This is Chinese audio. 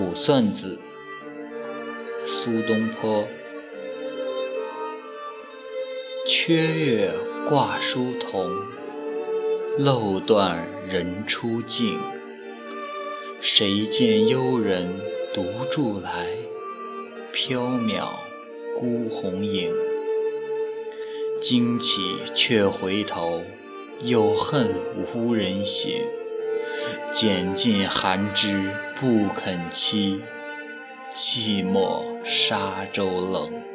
卜算子》苏东坡。缺月挂疏桐，漏断人初静。谁见幽人独住来，缥缈孤鸿影。惊起却回头，又恨无人省。拣尽寒枝不肯栖，寂寞沙洲冷。